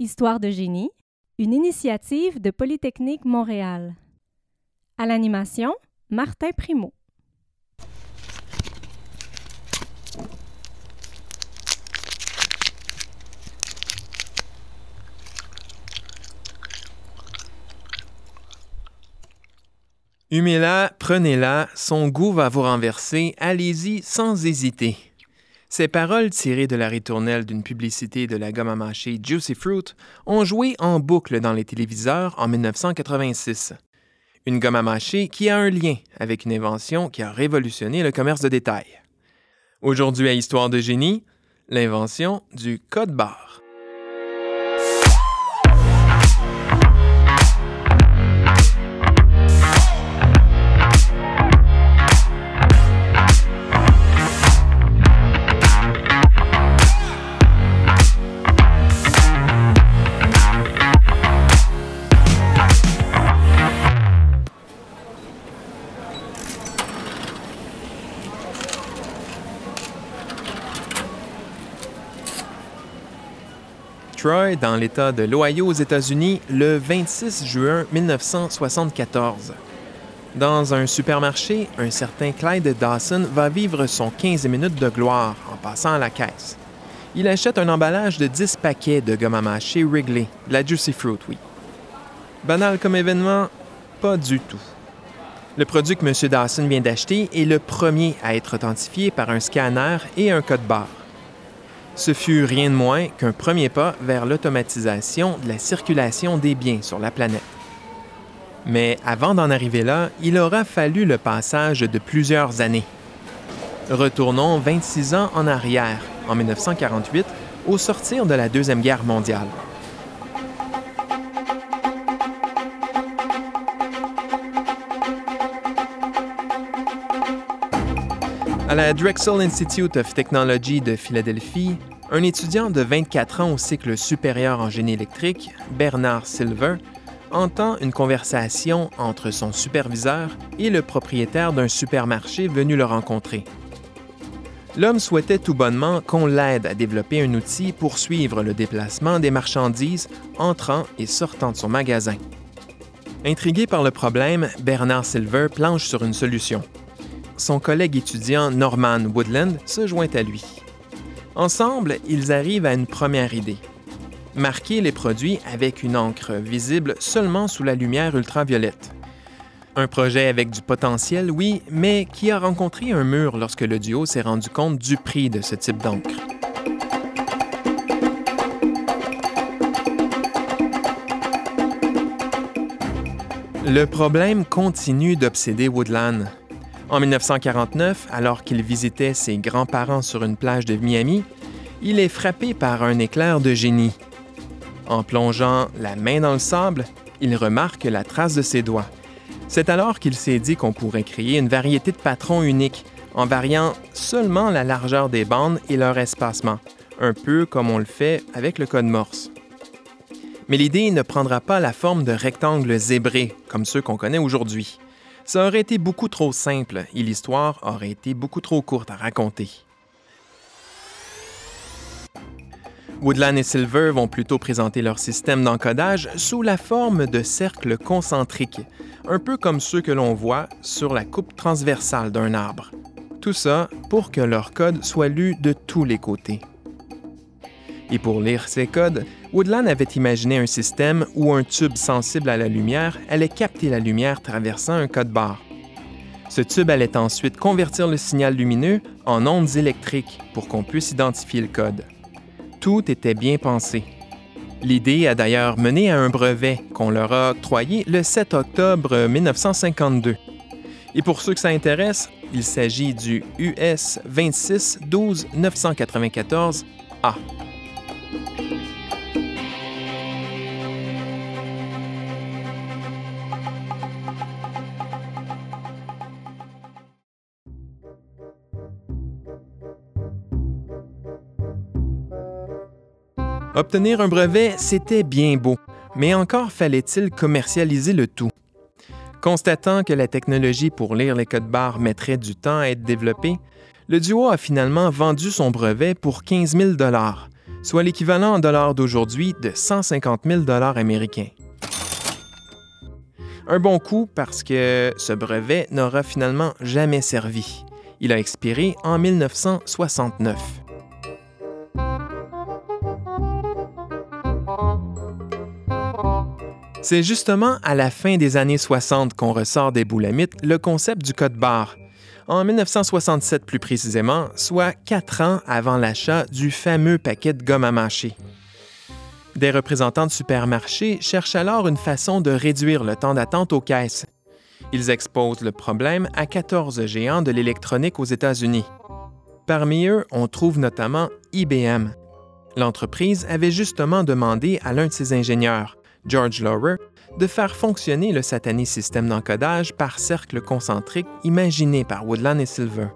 Histoire de génie, une initiative de Polytechnique Montréal. À l'animation, Martin Primo. Humez-la, prenez-la, son goût va vous renverser, allez-y sans hésiter. Ces paroles tirées de la ritournelle d'une publicité de la gomme à mâcher Juicy Fruit ont joué en boucle dans les téléviseurs en 1986. Une gomme à mâcher qui a un lien avec une invention qui a révolutionné le commerce de détail. Aujourd'hui à Histoire de génie, l'invention du code barre. Dans l'État de l'Ohio aux États-Unis, le 26 juin 1974. Dans un supermarché, un certain Clyde Dawson va vivre son 15 minutes de gloire en passant à la caisse. Il achète un emballage de 10 paquets de gomme à mâcher Wrigley, la Juicy Fruit, oui. Banal comme événement, pas du tout. Le produit que M. Dawson vient d'acheter est le premier à être authentifié par un scanner et un code barre ce fut rien de moins qu'un premier pas vers l'automatisation de la circulation des biens sur la planète. Mais avant d'en arriver là, il aura fallu le passage de plusieurs années. Retournons 26 ans en arrière, en 1948, au sortir de la Deuxième Guerre mondiale. À la Drexel Institute of Technology de Philadelphie, un étudiant de 24 ans au cycle supérieur en génie électrique, Bernard Silver, entend une conversation entre son superviseur et le propriétaire d'un supermarché venu le rencontrer. L'homme souhaitait tout bonnement qu'on l'aide à développer un outil pour suivre le déplacement des marchandises entrant et sortant de son magasin. Intrigué par le problème, Bernard Silver planche sur une solution son collègue étudiant Norman Woodland se joint à lui. Ensemble, ils arrivent à une première idée. Marquer les produits avec une encre visible seulement sous la lumière ultraviolette. Un projet avec du potentiel, oui, mais qui a rencontré un mur lorsque le duo s'est rendu compte du prix de ce type d'encre. Le problème continue d'obséder Woodland. En 1949, alors qu'il visitait ses grands-parents sur une plage de Miami, il est frappé par un éclair de génie. En plongeant la main dans le sable, il remarque la trace de ses doigts. C'est alors qu'il s'est dit qu'on pourrait créer une variété de patrons uniques en variant seulement la largeur des bandes et leur espacement, un peu comme on le fait avec le code Morse. Mais l'idée ne prendra pas la forme de rectangles zébrés comme ceux qu'on connaît aujourd'hui. Ça aurait été beaucoup trop simple et l'histoire aurait été beaucoup trop courte à raconter. Woodland et Silver vont plutôt présenter leur système d'encodage sous la forme de cercles concentriques, un peu comme ceux que l'on voit sur la coupe transversale d'un arbre. Tout ça pour que leur code soit lu de tous les côtés. Et pour lire ces codes, Woodland avait imaginé un système où un tube sensible à la lumière allait capter la lumière traversant un code barre. Ce tube allait ensuite convertir le signal lumineux en ondes électriques pour qu'on puisse identifier le code. Tout était bien pensé. L'idée a d'ailleurs mené à un brevet qu'on leur a octroyé le 7 octobre 1952. Et pour ceux que ça intéresse, il s'agit du US 26 12 994 A. Obtenir un brevet, c'était bien beau, mais encore fallait-il commercialiser le tout. Constatant que la technologie pour lire les codes barres mettrait du temps à être développée, le duo a finalement vendu son brevet pour 15 000 soit l'équivalent en dollars d'aujourd'hui de 150 000 dollars américains. Un bon coup parce que ce brevet n'aura finalement jamais servi. Il a expiré en 1969. C'est justement à la fin des années 60 qu'on ressort des boulamites le concept du code barre. En 1967 plus précisément, soit quatre ans avant l'achat du fameux paquet de gomme à mâcher. Des représentants de supermarchés cherchent alors une façon de réduire le temps d'attente aux caisses. Ils exposent le problème à 14 géants de l'électronique aux États-Unis. Parmi eux, on trouve notamment IBM. L'entreprise avait justement demandé à l'un de ses ingénieurs, George Laurer, de faire fonctionner le satané système d'encodage par cercle concentrique imaginé par Woodland et Silver.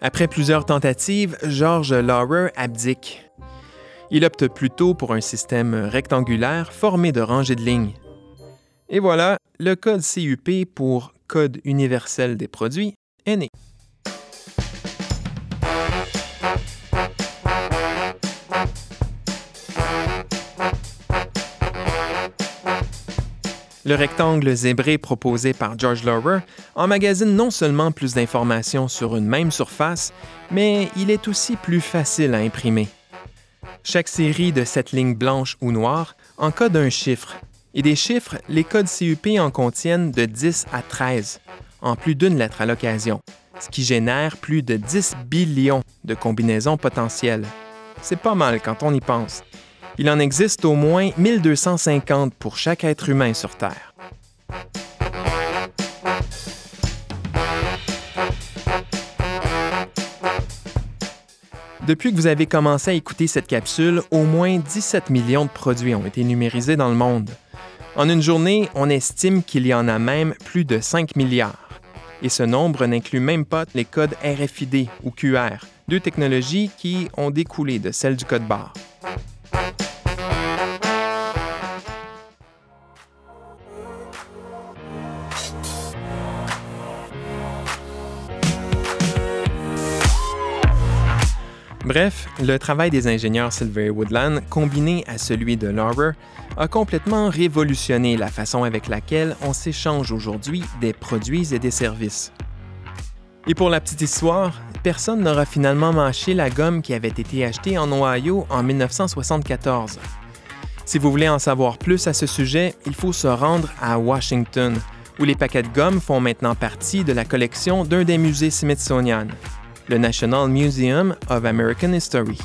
Après plusieurs tentatives, George Laurer abdique. Il opte plutôt pour un système rectangulaire formé de rangées de lignes. Et voilà, le code CUP pour Code universel des produits est né. Le rectangle zébré proposé par George Laurer emmagasine non seulement plus d'informations sur une même surface, mais il est aussi plus facile à imprimer. Chaque série de sept lignes blanches ou noires encode un chiffre, et des chiffres, les codes CUP en contiennent de 10 à 13, en plus d'une lettre à l'occasion, ce qui génère plus de 10 billions de combinaisons potentielles. C'est pas mal quand on y pense. Il en existe au moins 1250 pour chaque être humain sur Terre. Depuis que vous avez commencé à écouter cette capsule, au moins 17 millions de produits ont été numérisés dans le monde. En une journée, on estime qu'il y en a même plus de 5 milliards. Et ce nombre n'inclut même pas les codes RFID ou QR, deux technologies qui ont découlé de celles du code barre. Bref, le travail des ingénieurs Silver Woodland, combiné à celui de Laurer, a complètement révolutionné la façon avec laquelle on s'échange aujourd'hui des produits et des services. Et pour la petite histoire, personne n'aura finalement mâché la gomme qui avait été achetée en Ohio en 1974. Si vous voulez en savoir plus à ce sujet, il faut se rendre à Washington, où les paquets de gomme font maintenant partie de la collection d'un des musées Smithsonian le National Museum of American History.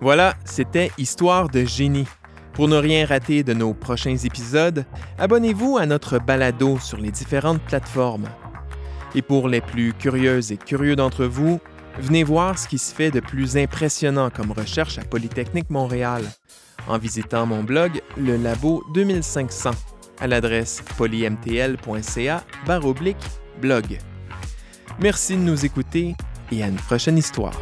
Voilà, c'était Histoire de génie. Pour ne rien rater de nos prochains épisodes, abonnez-vous à notre balado sur les différentes plateformes. Et pour les plus curieuses et curieux d'entre vous, venez voir ce qui se fait de plus impressionnant comme recherche à Polytechnique Montréal en visitant mon blog Le Labo 2500 à l'adresse polymtl.ca blog. Merci de nous écouter et à une prochaine histoire.